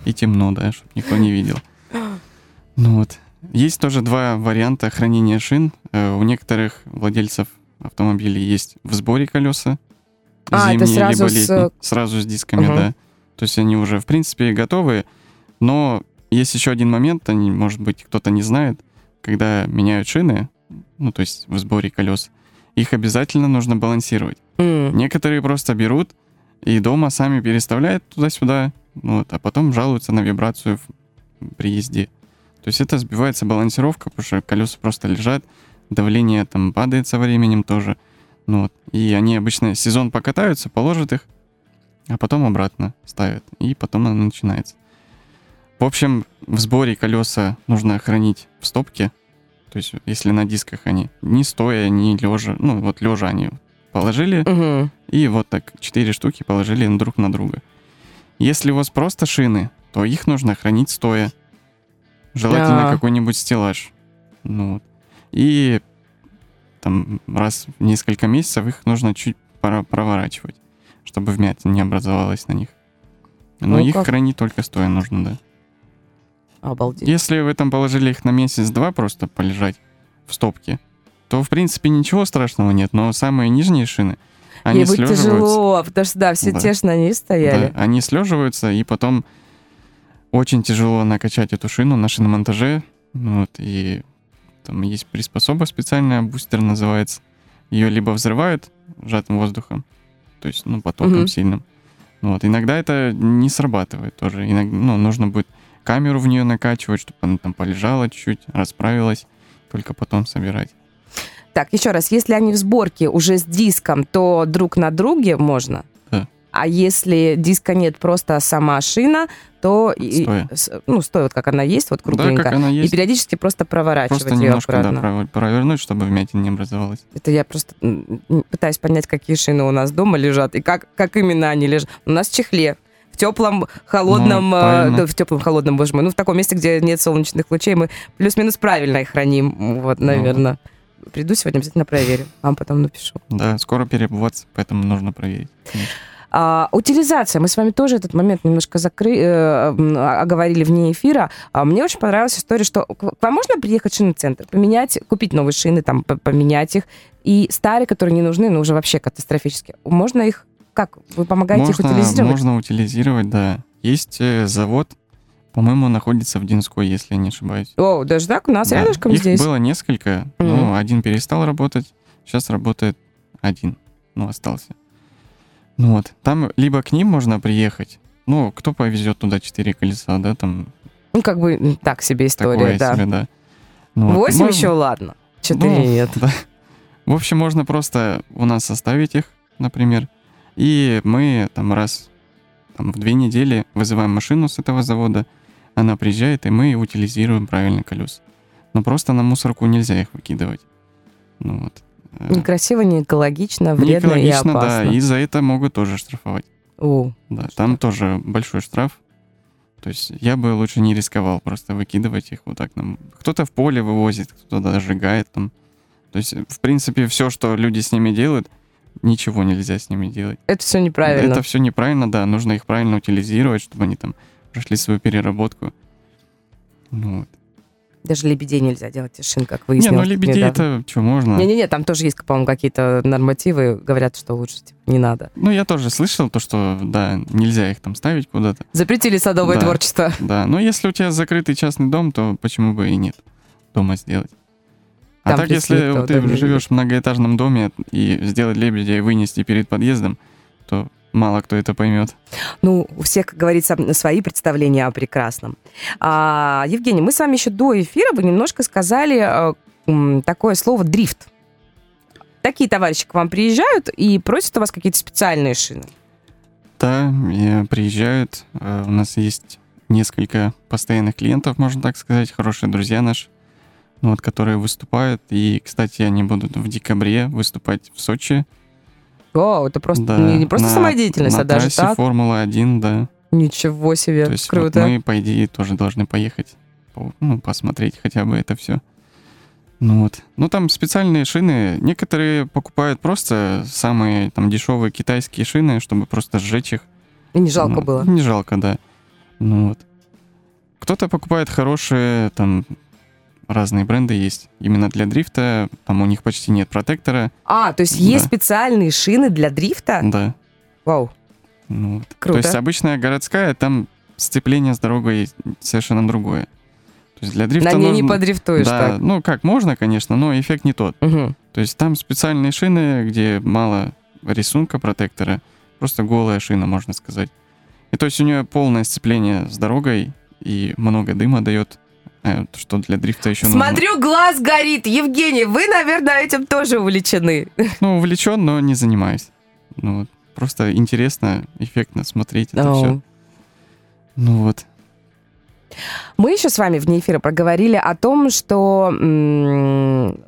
[SPEAKER 3] и темно, да, чтобы никто не видел. Ну вот. Есть тоже два варианта хранения шин. Э, У некоторых владельцев автомобилей есть в сборе колеса.
[SPEAKER 2] А, это
[SPEAKER 3] зимние
[SPEAKER 2] сразу
[SPEAKER 3] либо
[SPEAKER 2] с-
[SPEAKER 3] летние. Сразу с дисками,
[SPEAKER 2] Мгм.
[SPEAKER 3] да. То есть они уже, в принципе, готовы. Но есть еще один момент, они, может быть, кто-то не знает, когда меняют шины, ну, то есть в сборе колес, их обязательно нужно балансировать.
[SPEAKER 2] М.
[SPEAKER 3] Некоторые просто берут и дома сами переставляют туда-сюда, вот, а потом жалуются на вибрацию в- при езде. То есть это сбивается балансировка, потому что колеса просто лежат, давление там падает со временем тоже. Ну вот. И они обычно сезон покатаются, положат их, а потом обратно ставят. И потом оно начинается. В общем, в сборе колеса нужно хранить в стопке. То есть, если на дисках они не стоя, не лежа, ну вот лежа они положили,
[SPEAKER 2] Мгм.
[SPEAKER 3] и вот так четыре штуки положили друг на друга. Если у вас просто шины, то их нужно хранить стоя. Желательно
[SPEAKER 2] А.
[SPEAKER 3] какой-нибудь стеллаж. Ну, вот. И там раз в несколько месяцев их нужно чуть проворачивать, чтобы вмятина не образовалась на них. Но
[SPEAKER 2] Ну
[SPEAKER 3] их
[SPEAKER 2] как?
[SPEAKER 3] хранить только стоя нужно, да.
[SPEAKER 2] Обалдеть.
[SPEAKER 3] Если вы там положили их на месяц-два просто полежать в стопке, то, в принципе, ничего страшного нет. Но самые нижние шины, они
[SPEAKER 2] Ей
[SPEAKER 3] слеживаются.
[SPEAKER 2] тяжело, потому что, да, все
[SPEAKER 3] Да.
[SPEAKER 2] тесно они стояли.
[SPEAKER 3] Да, они слеживаются, и потом очень тяжело накачать эту шину на шиномонтаже. Ну Вот, и там есть приспособа специальная, бустер называется. Ее либо взрывают сжатым воздухом, то есть, ну, потоком
[SPEAKER 2] Мгм.
[SPEAKER 3] сильным. Ну Вот, иногда это не срабатывает тоже. Иногда, ну, нужно будет камеру в нее накачивать, чтобы она там полежала чуть-чуть, расправилась, только потом собирать.
[SPEAKER 2] Так, еще раз, если они в сборке уже с диском, то друг на друге можно?
[SPEAKER 3] Да.
[SPEAKER 2] А если диска нет, просто сама шина, то и-
[SPEAKER 3] Стоя.
[SPEAKER 2] с- ну стоя вот как она есть, вот
[SPEAKER 3] Да,
[SPEAKER 2] кругленько.
[SPEAKER 3] как она
[SPEAKER 2] И
[SPEAKER 3] есть.
[SPEAKER 2] периодически просто проворачивать
[SPEAKER 3] Просто
[SPEAKER 2] ее
[SPEAKER 3] немножко да, провернуть, чтобы вмятин не образовалось.
[SPEAKER 2] Это я просто пытаюсь понять, какие шины у нас дома лежат и как, как именно они лежат. У нас в чехле. В теплом, холодном,
[SPEAKER 3] Ну,
[SPEAKER 2] э,
[SPEAKER 3] правильно.
[SPEAKER 2] да, в теплом, холодном, боже мой, ну, в таком месте, где нет солнечных лучей, мы плюс-минус правильно их храним, вот,
[SPEAKER 3] Ну.
[SPEAKER 2] наверное. Приду сегодня, обязательно проверю, вам потом напишу.
[SPEAKER 3] Да, скоро переобуваться, поэтому нужно проверить. конечно.
[SPEAKER 2] А, утилизация. Мы с вами тоже этот момент немножко закры... э, оговорили вне эфира. А, мне очень понравилась история, что к вам можно приехать в шинный центр, поменять, купить новые шины, там, поменять их, и старые, которые не нужны, ну, уже вообще катастрофически. Можно их... Как? Вы помогаете их
[SPEAKER 3] Можно,
[SPEAKER 2] утилизировать?
[SPEAKER 3] можно утилизировать, да. Есть э, завод, по-моему, находится в Динской, если я не ошибаюсь.
[SPEAKER 2] О, даже так? У нас
[SPEAKER 3] Да.
[SPEAKER 2] рядышком
[SPEAKER 3] Их
[SPEAKER 2] здесь.
[SPEAKER 3] было несколько,
[SPEAKER 2] Мгм.
[SPEAKER 3] но один перестал работать, сейчас работает один, ну, остался. Ну вот, там либо к ним можно приехать, ну, кто повезет туда четыре колеса, да, там
[SPEAKER 2] Ну, как бы так себе история,
[SPEAKER 3] такое
[SPEAKER 2] да.
[SPEAKER 3] себе, да. Ну,
[SPEAKER 2] Восемь
[SPEAKER 3] можно-
[SPEAKER 2] еще, ладно. Четыре
[SPEAKER 3] Ну,
[SPEAKER 2] нет.
[SPEAKER 3] да. В общем, можно просто у нас оставить их, например, и мы там раз там, в две недели вызываем машину с этого завода, она приезжает, и мы утилизируем правильно колеса. Но просто на мусорку нельзя их выкидывать. Ну вот.
[SPEAKER 2] Некрасиво, не экологично, вредно и
[SPEAKER 3] экологично, да,
[SPEAKER 2] опасно.
[SPEAKER 3] и за это могут тоже штрафовать.
[SPEAKER 2] О,
[SPEAKER 3] Да,
[SPEAKER 2] Что?
[SPEAKER 3] там тоже большой штраф. То есть я бы лучше не рисковал просто выкидывать их вот так. Нам. Кто-то в поле вывозит, кто-то даже сжигает там. То есть, в принципе, все, что люди с ними делают, ничего нельзя с ними делать.
[SPEAKER 2] это все неправильно.
[SPEAKER 3] Это все неправильно, да. Нужно их правильно утилизировать, чтобы они там прошли свою переработку. Ну, вот.
[SPEAKER 2] Даже лебедей нельзя делать из шин, как
[SPEAKER 3] Не,
[SPEAKER 2] выяснилось.
[SPEAKER 3] ну
[SPEAKER 2] тут
[SPEAKER 3] лебедей это что можно?
[SPEAKER 2] Не-не-не, там тоже есть, по-моему, какие-то нормативы, говорят, что лучше типа, не надо.
[SPEAKER 3] Ну, я тоже слышал то, что, да, нельзя их там ставить куда-то.
[SPEAKER 2] Запретили садовое
[SPEAKER 3] Да.
[SPEAKER 2] творчество.
[SPEAKER 3] Да, но если у тебя закрытый частный дом, то почему бы и нет дома сделать? А
[SPEAKER 2] Там
[SPEAKER 3] так, если
[SPEAKER 2] никто,
[SPEAKER 3] ты
[SPEAKER 2] не
[SPEAKER 3] живешь в многоэтажном доме и сделать лебедя и вынести перед подъездом, то мало кто это поймет.
[SPEAKER 2] Ну, у всех, как говорится, свои представления о прекрасном. А, Евгений, мы с вами еще до эфира вы немножко сказали м, такое слово «дрифт». Такие товарищи к вам приезжают и просят у вас какие-то специальные шины.
[SPEAKER 3] Да, приезжают. э, У нас есть несколько постоянных клиентов, можно так сказать, хорошие друзья наши, ну, вот, которые выступают. И, кстати, они будут в декабре выступать в Сочи.
[SPEAKER 2] О, это просто
[SPEAKER 3] Да,
[SPEAKER 2] не, не просто
[SPEAKER 3] на-
[SPEAKER 2] самодеятельность,
[SPEAKER 3] на
[SPEAKER 2] а даже так.
[SPEAKER 3] Формула-1, да.
[SPEAKER 2] Ничего себе,
[SPEAKER 3] То есть
[SPEAKER 2] круто.
[SPEAKER 3] вот мы, по идее, тоже должны поехать, по- ну, посмотреть хотя бы это все. Ну вот. Ну там специальные шины. Некоторые покупают просто самые там дешевые китайские шины, чтобы просто сжечь их.
[SPEAKER 2] И не жалко
[SPEAKER 3] Ну,
[SPEAKER 2] было.
[SPEAKER 3] Не жалко, да. Ну вот. Кто-то покупает хорошие, там разные бренды есть. Именно для дрифта, там у них почти нет протектора.
[SPEAKER 2] А, то есть есть
[SPEAKER 3] Да.
[SPEAKER 2] специальные шины для дрифта?
[SPEAKER 3] Да.
[SPEAKER 2] Вау.
[SPEAKER 3] Ну.
[SPEAKER 2] Круто.
[SPEAKER 3] То есть обычная городская, там сцепление с дорогой совершенно другое. То есть для дрифта
[SPEAKER 2] На ней не
[SPEAKER 3] нужно-
[SPEAKER 2] подрифтуешь
[SPEAKER 3] Да,
[SPEAKER 2] так.
[SPEAKER 3] ну как, можно, конечно, но эффект не тот.
[SPEAKER 2] Мгм.
[SPEAKER 3] То есть там специальные шины, где мало рисунка протектора, просто голая шина, можно сказать. И то есть у нее полное сцепление с дорогой и много дыма дает, что для дрифта еще
[SPEAKER 2] Смотрю, глаз горит. Евгений, вы, наверное, этим тоже увлечены.
[SPEAKER 3] нужно. Ну, увлечен, но не занимаюсь. Ну, вот. Просто интересно, эффектно смотреть это
[SPEAKER 2] О.
[SPEAKER 3] все. Ну вот.
[SPEAKER 2] Мы еще с вами вне эфира проговорили о том, что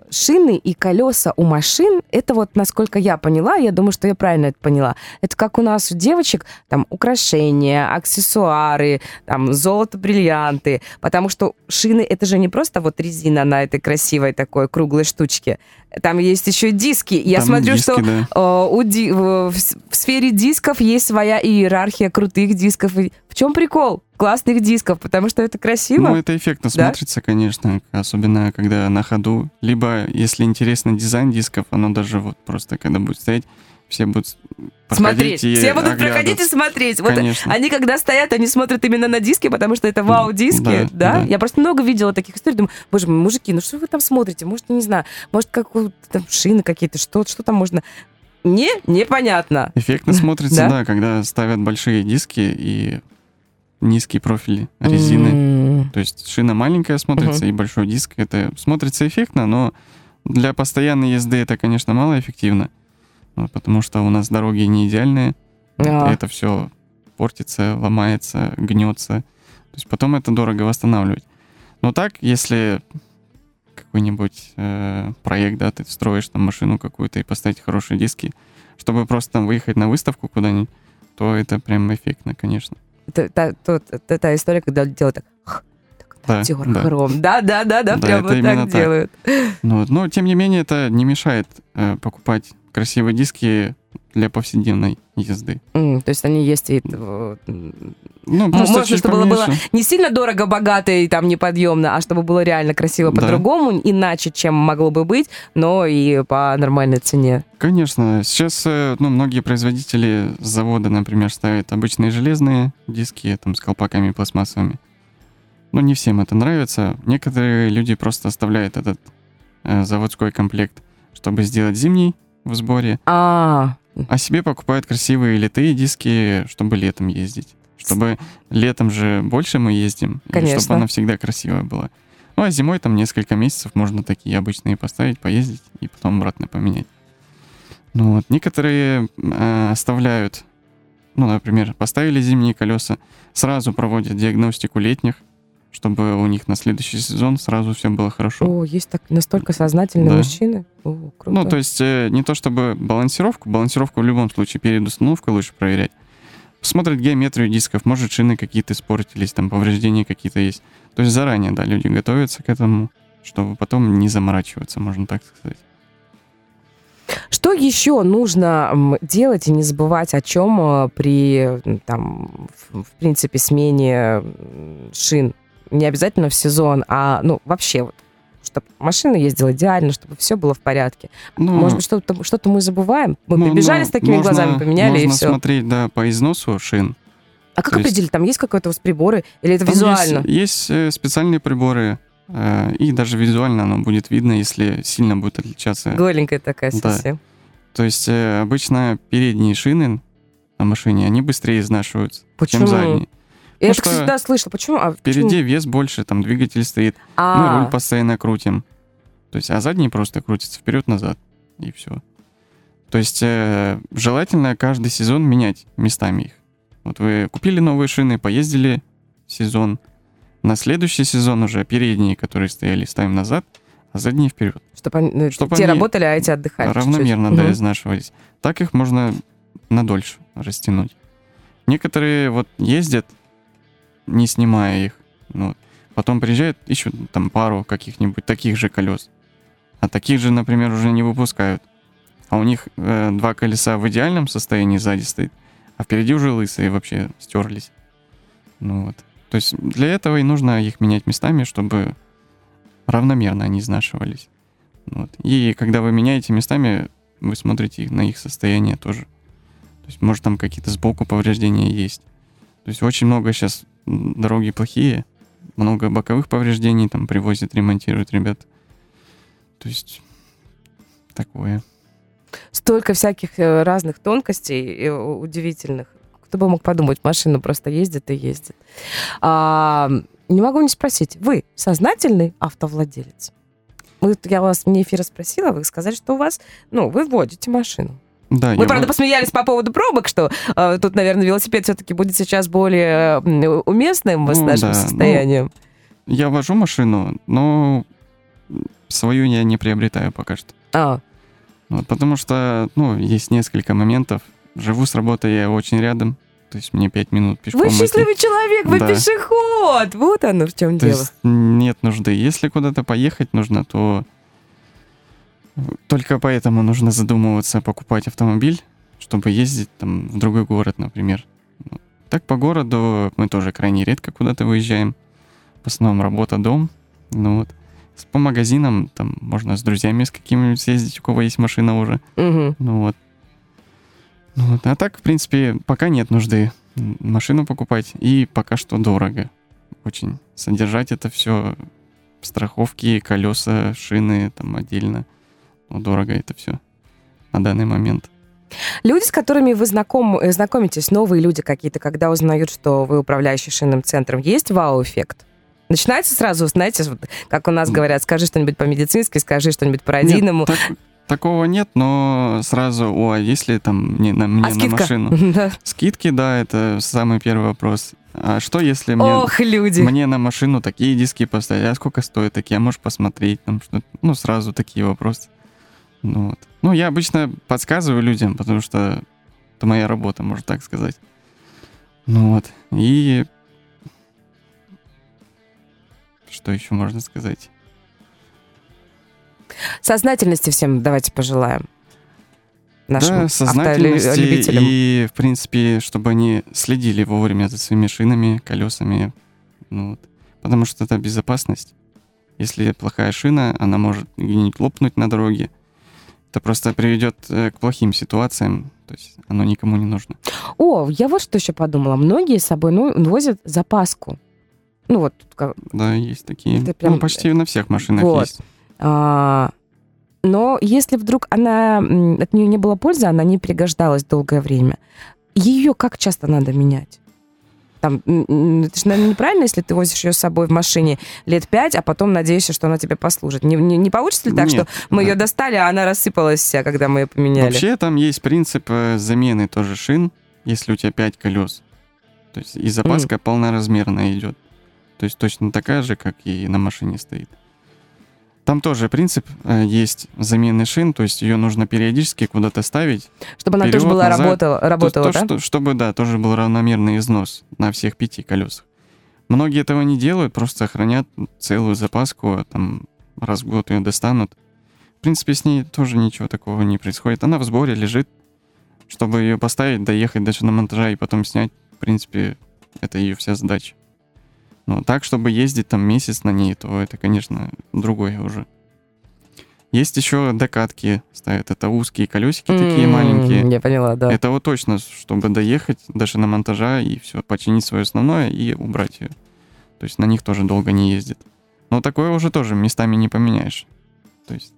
[SPEAKER 2] шины и колеса у машин, это вот, насколько я поняла, я думаю, что я правильно это поняла, это как у нас у девочек, там, украшения, аксессуары, там, золото, бриллианты, потому что шины, это же не просто вот резина на этой красивой такой круглой штучке, там есть еще диски. Я
[SPEAKER 3] Там
[SPEAKER 2] смотрю,
[SPEAKER 3] диски,
[SPEAKER 2] что
[SPEAKER 3] да.
[SPEAKER 2] Э, у ди- в, в сфере дисков есть своя иерархия крутых дисков. В чем прикол классных дисков? Потому что это красиво.
[SPEAKER 3] Ну, это эффектно
[SPEAKER 2] Да?
[SPEAKER 3] смотрится, конечно, особенно когда на ходу. Либо, если интересно дизайн дисков, оно даже вот просто, когда будет стоять, все будут
[SPEAKER 2] смотреть.
[SPEAKER 3] и
[SPEAKER 2] Все будут проходить и смотреть. Вот
[SPEAKER 3] Конечно.
[SPEAKER 2] они, когда стоят, они смотрят именно на диски, потому что это вау-диски, да,
[SPEAKER 3] Да, да.
[SPEAKER 2] Я просто много видела таких историй, думаю, боже мой, мужики, ну что вы там смотрите? Может, не знаю, может, как там шины какие-то, что, что там можно... Не, непонятно.
[SPEAKER 3] Эффектно смотрится,
[SPEAKER 2] Да?
[SPEAKER 3] да? когда ставят большие диски и низкий профиль резины.
[SPEAKER 2] М.
[SPEAKER 3] То есть шина маленькая смотрится и большой диск. Это смотрится эффектно, но для постоянной езды это, конечно, малоэффективно. Потому что у нас дороги не идеальные.
[SPEAKER 2] А.
[SPEAKER 3] Это все портится, ломается, гнется. То есть потом это дорого восстанавливать. Но так, если какой-нибудь э, проект, да, ты строишь там машину какую-то и поставить хорошие диски, чтобы просто там выехать на выставку куда-нибудь, то это прям эффектно, конечно.
[SPEAKER 2] Это, та, это та история, когда делают так,
[SPEAKER 3] Да,
[SPEAKER 2] натер
[SPEAKER 3] да.
[SPEAKER 2] хром. Да, да, да, да,
[SPEAKER 3] Да,
[SPEAKER 2] прям вот так
[SPEAKER 3] так.
[SPEAKER 2] делают.
[SPEAKER 3] Ну, вот. Но, тем не менее, это не мешает э, покупать красивые диски для повседневной езды.
[SPEAKER 2] М, То есть они есть и
[SPEAKER 3] Ну, просто
[SPEAKER 2] можно, чтобы было, было
[SPEAKER 3] поменьше.
[SPEAKER 2] не сильно дорого, богато и там неподъемно, а чтобы было реально красиво
[SPEAKER 3] Да.
[SPEAKER 2] по-другому, иначе, чем могло бы быть, но и по нормальной цене.
[SPEAKER 3] Конечно. Сейчас э, ну, многие производители с завода, например, ставят обычные железные диски там, с колпаками пластмассовыми. Но не всем это нравится. Некоторые люди просто оставляют этот э, заводской комплект, чтобы сделать зимний в сборе,
[SPEAKER 2] А,
[SPEAKER 3] а себе покупают красивые литые диски, чтобы летом ездить. Чтобы летом же больше мы ездим, и
[SPEAKER 2] Конечно.
[SPEAKER 3] чтобы она всегда красивая была. Ну, а зимой там несколько месяцев можно такие обычные поставить, поездить и потом обратно поменять. Ну вот, некоторые э, оставляют, ну, например, поставили зимние колеса, сразу проводят диагностику летних, чтобы у них на следующий сезон сразу все было хорошо.
[SPEAKER 2] о, есть так настолько сознательные
[SPEAKER 3] Да.
[SPEAKER 2] мужчины. О, круто.
[SPEAKER 3] Ну, то есть э, не то чтобы балансировку, балансировку в любом случае перед установкой лучше проверять. Смотрят геометрию дисков, может шины какие-то испортились, там повреждения какие-то есть. То есть заранее, да, люди готовятся к этому, чтобы потом не заморачиваться, можно так сказать.
[SPEAKER 2] Что еще нужно делать и не забывать о чем э, при, там, в, принципе, смене шин? Не обязательно в сезон, а, ну, вообще вот, чтобы машина ездила идеально, чтобы все было в порядке.
[SPEAKER 3] Ну,
[SPEAKER 2] Может быть, что-то что мы забываем? Мы
[SPEAKER 3] ну,
[SPEAKER 2] прибежали
[SPEAKER 3] ну,
[SPEAKER 2] с такими
[SPEAKER 3] можно-
[SPEAKER 2] глазами, поменяли и
[SPEAKER 3] можно
[SPEAKER 2] все.
[SPEAKER 3] смотреть, да, по износу шин.
[SPEAKER 2] А как
[SPEAKER 3] то есть-
[SPEAKER 2] определить? Там есть какой-то приборы? Или это
[SPEAKER 3] Там
[SPEAKER 2] визуально?
[SPEAKER 3] Есть, есть, э, специальные приборы, э, и даже визуально оно будет видно, если сильно будет отличаться.
[SPEAKER 2] Голенькая такая
[SPEAKER 3] Да.
[SPEAKER 2] совсем.
[SPEAKER 3] То есть э, обычно передние шины на машине, они быстрее изнашиваются,
[SPEAKER 2] Почему?
[SPEAKER 3] чем задние.
[SPEAKER 2] Я
[SPEAKER 3] Ну что,
[SPEAKER 2] всегда слышала. Почему? А,
[SPEAKER 3] Впереди
[SPEAKER 2] почему?
[SPEAKER 3] вес больше, там двигатель стоит, мы
[SPEAKER 2] А,
[SPEAKER 3] руль постоянно крутим. То есть, а задние просто крутятся вперед-назад, и все. То есть э, желательно каждый сезон менять местами их. Вот вы купили новые шины, поездили сезон. На следующий сезон уже передние, которые стояли, ставим назад, а задние вперед.
[SPEAKER 2] чтобы они, ну,
[SPEAKER 3] чтоб
[SPEAKER 2] те
[SPEAKER 3] они
[SPEAKER 2] работали, а эти отдыхали. чуть-чуть.
[SPEAKER 3] Равномерно, да,
[SPEAKER 2] Мгм.
[SPEAKER 3] изнашивались. Так их можно надольше растянуть. Некоторые вот ездят, не снимая их. Ну, потом приезжают, ищут там пару каких-нибудь таких же колес. А таких же, например, уже не выпускают. А у них э, два колеса в идеальном состоянии сзади стоит, а впереди уже лысые вообще стерлись. Ну вот. То есть для этого и нужно их менять местами, чтобы равномерно они изнашивались. Вот. И когда вы меняете местами, вы смотрите на их состояние тоже. То есть, может, там какие-то сбоку повреждения есть. То есть, очень много сейчас дороги плохие, много боковых повреждений там привозят, ремонтируют ребят. То есть, такое.
[SPEAKER 2] Столько всяких э, разных тонкостей э, удивительных. Кто бы мог подумать, машина просто ездит и ездит. А, не могу не спросить, вы сознательный автовладелец? Вот я вас вне эфира спросила, вы сказали, что у вас, ну, вы водите машину.
[SPEAKER 3] Да,
[SPEAKER 2] Мы, правда,
[SPEAKER 3] вот-
[SPEAKER 2] посмеялись по поводу пробок, что э, тут, наверное, велосипед все-таки будет сейчас более уместным с
[SPEAKER 3] Ну,
[SPEAKER 2] нашим
[SPEAKER 3] да,
[SPEAKER 2] состоянием.
[SPEAKER 3] я вожу машину, но свою я не приобретаю пока что.
[SPEAKER 2] А,
[SPEAKER 3] Вот, потому что, ну, есть несколько моментов. Живу с работы я очень рядом, то есть мне 5 минут пешком
[SPEAKER 2] вы
[SPEAKER 3] идти.
[SPEAKER 2] счастливый человек, вы
[SPEAKER 3] Да.
[SPEAKER 2] пешеход! Вот оно в чем
[SPEAKER 3] То
[SPEAKER 2] дело.
[SPEAKER 3] есть нет нужды. Если куда-то поехать нужно, то только поэтому нужно задумываться покупать автомобиль, чтобы ездить там в другой город, например. Ну, Так по городу мы тоже крайне редко куда-то выезжаем. В основном работа, дом. Ну вот. По магазинам там можно с друзьями с какими-нибудь съездить, у кого есть машина уже.
[SPEAKER 2] Мгм.
[SPEAKER 3] Ну вот. Ну вот. А так, в принципе, пока нет нужды машину покупать. И пока что дорого. Очень. Содержать это все. Страховки, колеса, шины там отдельно. Ну, дорого это все на данный момент.
[SPEAKER 2] Люди, с которыми вы знаком, э, знакомитесь, новые люди какие-то, когда узнают, что вы управляющий шинным центром, есть вау-эффект? Начинается сразу, знаете, как у нас говорят, скажи что-нибудь по-медицински, скажи что-нибудь
[SPEAKER 3] Нет,
[SPEAKER 2] по-родийному.
[SPEAKER 3] так, такого нет, но сразу, о, а если там мне на, мне
[SPEAKER 2] а
[SPEAKER 3] на
[SPEAKER 2] скидка?
[SPEAKER 3] машину?
[SPEAKER 2] Да.
[SPEAKER 3] Скидки, да, это самый первый вопрос. А что если мне,
[SPEAKER 2] Ох, люди.
[SPEAKER 3] мне на машину такие диски поставить? А сколько стоят такие? А можешь посмотреть? Там, что ну, сразу такие вопросы. Ну, вот. ну, я обычно подсказываю людям, потому что это моя работа, можно так сказать. Ну вот. И что еще можно сказать?
[SPEAKER 2] Сознательности всем давайте пожелаем. Нашим
[SPEAKER 3] да, сознательности и, в принципе, чтобы они следили вовремя за своими шинами, колесами. Ну, вот. Потому что это безопасность. Если плохая шина, она может где-нибудь лопнуть на дороге. Это просто приведет э, к плохим ситуациям. То есть оно никому не нужно.
[SPEAKER 2] О, я вот что еще подумала. Многие с собой ну, возят запаску. Ну вот, как-
[SPEAKER 3] Да, есть такие.
[SPEAKER 2] Это прям-
[SPEAKER 3] Ну, почти на всех машинах
[SPEAKER 2] Вот.
[SPEAKER 3] есть.
[SPEAKER 2] а, но если вдруг она от нее не было пользы, она не пригождалась долгое время, ее как часто надо менять? Там, это же, наверное, неправильно, если ты возишь ее с собой в машине лет пять, а потом надеешься, что она тебе послужит. Не, не- не получится ли так,
[SPEAKER 3] Нет,
[SPEAKER 2] что мы
[SPEAKER 3] да.
[SPEAKER 2] ее достали, а она рассыпалась вся, когда мы ее поменяли?
[SPEAKER 3] Вообще там есть принцип э, замены тоже шин, если у тебя 5 колес. То есть и запаска полноразмерная идет. То есть точно такая же, как и на машине стоит. Там тоже принцип э, есть замены шин, то есть ее нужно периодически куда-то ставить.
[SPEAKER 2] Чтобы она
[SPEAKER 3] вперед,
[SPEAKER 2] тоже была
[SPEAKER 3] назад.
[SPEAKER 2] работала,
[SPEAKER 3] То-
[SPEAKER 2] работала
[SPEAKER 3] то,
[SPEAKER 2] да?
[SPEAKER 3] что- чтобы, да, тоже был равномерный износ на всех пяти колесах. Многие этого не делают, просто хранят целую запаску, а там раз в год ее достанут. В принципе, с ней тоже ничего такого не происходит. Она в сборе лежит. Чтобы ее поставить, доехать даже на монтажа и потом снять, в принципе, это ее вся задача. Но так, чтобы ездить там месяц на ней, то это, конечно, другое уже. Есть еще докатки ставят. Это узкие колесики такие
[SPEAKER 2] М,
[SPEAKER 3] маленькие.
[SPEAKER 2] Я поняла, да.
[SPEAKER 3] Это вот точно, чтобы доехать даже на монтажа и все, починить свое основное и убрать ее. То есть на них тоже долго не ездит. Но такое уже тоже местами не поменяешь. То есть...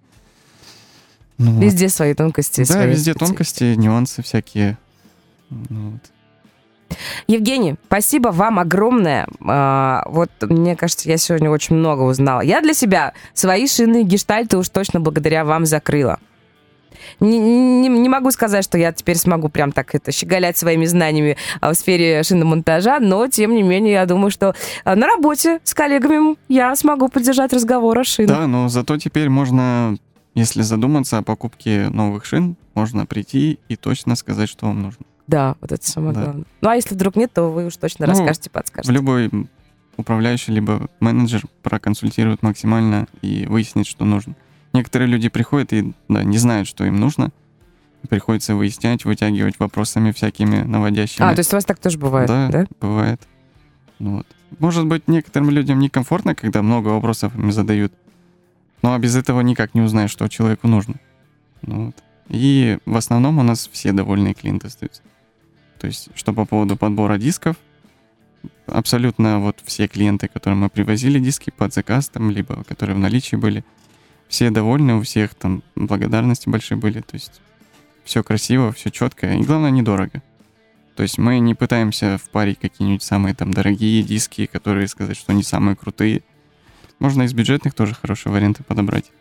[SPEAKER 3] ну вот.
[SPEAKER 2] Везде свои тонкости.
[SPEAKER 3] Да,
[SPEAKER 2] свои
[SPEAKER 3] везде
[SPEAKER 2] специфики.
[SPEAKER 3] тонкости, нюансы всякие. Ну вот.
[SPEAKER 2] Евгений, спасибо вам огромное. А, Вот мне кажется, я сегодня очень много узнала. Я для себя свои шины гештальты уж точно благодаря вам закрыла. Не, не- не могу сказать, что я теперь смогу прям так это щеголять своими знаниями а, в сфере шиномонтажа, но тем не менее я думаю, что а, на работе с коллегами я смогу поддержать разговор о шинах.
[SPEAKER 3] Да, но зато теперь можно, если задуматься о покупке новых шин, можно прийти и точно сказать, что вам нужно.
[SPEAKER 2] Да, вот это самое
[SPEAKER 3] Да.
[SPEAKER 2] главное. Ну а если вдруг нет, то вы уж точно
[SPEAKER 3] Ну,
[SPEAKER 2] расскажете,
[SPEAKER 3] В
[SPEAKER 2] подскажете.
[SPEAKER 3] любой м, управляющий либо менеджер проконсультирует максимально и выяснит, что нужно. Некоторые люди приходят и да, не знают, что им нужно. Приходится выяснять, вытягивать вопросами всякими наводящими.
[SPEAKER 2] А, то есть у вас так тоже бывает,
[SPEAKER 3] да,
[SPEAKER 2] да?
[SPEAKER 3] бывает. Ну вот. Может быть, некоторым людям некомфортно, когда много вопросов им задают. Но без этого никак не узнаешь, что человеку нужно. Ну вот. И в основном у нас все довольные клиенты остаются. То есть, что по поводу подбора дисков, абсолютно вот все клиенты, которым мы привозили диски под заказ, там, либо которые в наличии были, все довольны, у всех там благодарности большие были. То есть, все красиво, все четко, и главное, недорого. То есть мы не пытаемся впарить какие-нибудь самые там дорогие диски, которые сказать, что они самые крутые. Можно из бюджетных тоже хорошие варианты подобрать.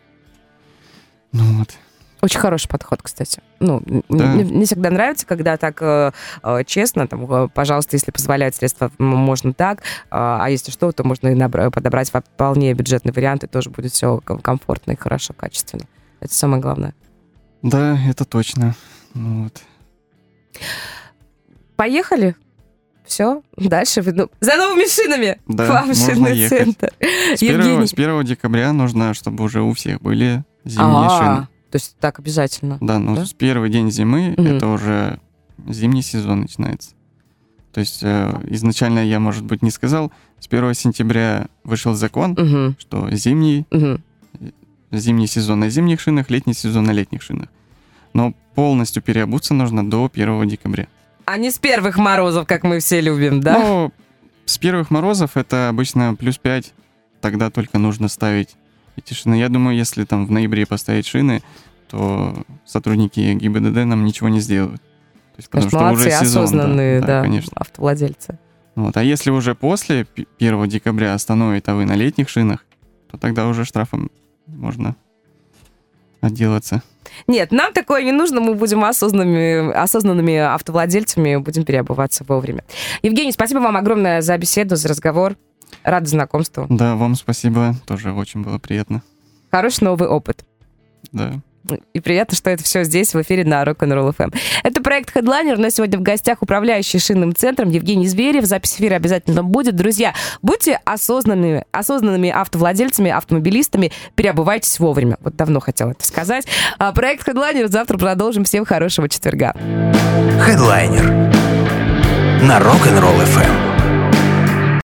[SPEAKER 3] Ну вот.
[SPEAKER 2] Очень хороший подход, кстати. Ну,
[SPEAKER 3] Да.
[SPEAKER 2] мне, мне всегда нравится, когда так э, э, честно, там, пожалуйста, если позволяют средства, можно так, э, а если что, то можно и набра- подобрать вполне бюджетный вариант, и тоже будет все комфортно и хорошо, качественно. Это самое главное.
[SPEAKER 3] Да, это точно. Ну вот.
[SPEAKER 2] Поехали. Все, дальше ну, за новыми шинами
[SPEAKER 3] Да,
[SPEAKER 2] к вам
[SPEAKER 3] можно ехать.
[SPEAKER 2] центр.
[SPEAKER 3] С 1,
[SPEAKER 2] Евгений.
[SPEAKER 3] с 1 декабря нужно, чтобы уже у всех были зимние
[SPEAKER 2] А,
[SPEAKER 3] шины.
[SPEAKER 2] То есть так обязательно.
[SPEAKER 3] Да, ну
[SPEAKER 2] да?
[SPEAKER 3] с первый день зимы
[SPEAKER 2] Мгм.
[SPEAKER 3] это уже зимний сезон начинается. То есть э, изначально я, может быть, не сказал, с 1 сентября вышел закон,
[SPEAKER 2] Мгм,
[SPEAKER 3] что зимний
[SPEAKER 2] мгм.
[SPEAKER 3] зимний сезон на зимних шинах, летний сезон на летних шинах. Но полностью переобуться нужно до 1 декабря.
[SPEAKER 2] А не с первых морозов, как мы все любим, да?
[SPEAKER 3] Но с первых морозов это обычно плюс 5, тогда только нужно ставить эти шины. Я думаю, если там в ноябре поставить шины, то сотрудники ГИБДД нам ничего не сделают. То есть, потому
[SPEAKER 2] Конечно,
[SPEAKER 3] что
[SPEAKER 2] молодцы,
[SPEAKER 3] уже сезон,
[SPEAKER 2] осознанные, да,
[SPEAKER 3] конечно.
[SPEAKER 2] автовладельцы.
[SPEAKER 3] Вот. А если уже после пи- 1 декабря остановит, а вы на летних шинах, то тогда уже штрафом можно отделаться.
[SPEAKER 2] Нет, нам такое не нужно, мы будем осознанными, осознанными автовладельцами, будем переобуваться вовремя. Евгений, спасибо вам огромное за беседу, за разговор. Рада знакомству.
[SPEAKER 3] Да, вам спасибо, тоже очень было приятно.
[SPEAKER 2] Хороший новый опыт.
[SPEAKER 3] Да.
[SPEAKER 2] И приятно, что это все здесь, в эфире на Rock'n'Roll FM. Это проект Headliner. У нас сегодня в гостях управляющий шинным центром Евгений Зверев. Запись эфира обязательно будет. Друзья, будьте осознанными, осознанными автовладельцами, автомобилистами. Переобувайтесь вовремя. Вот давно хотел это сказать. А проект Headliner завтра продолжим. Всем хорошего четверга.
[SPEAKER 1] Headliner на Rock'n'Roll FM.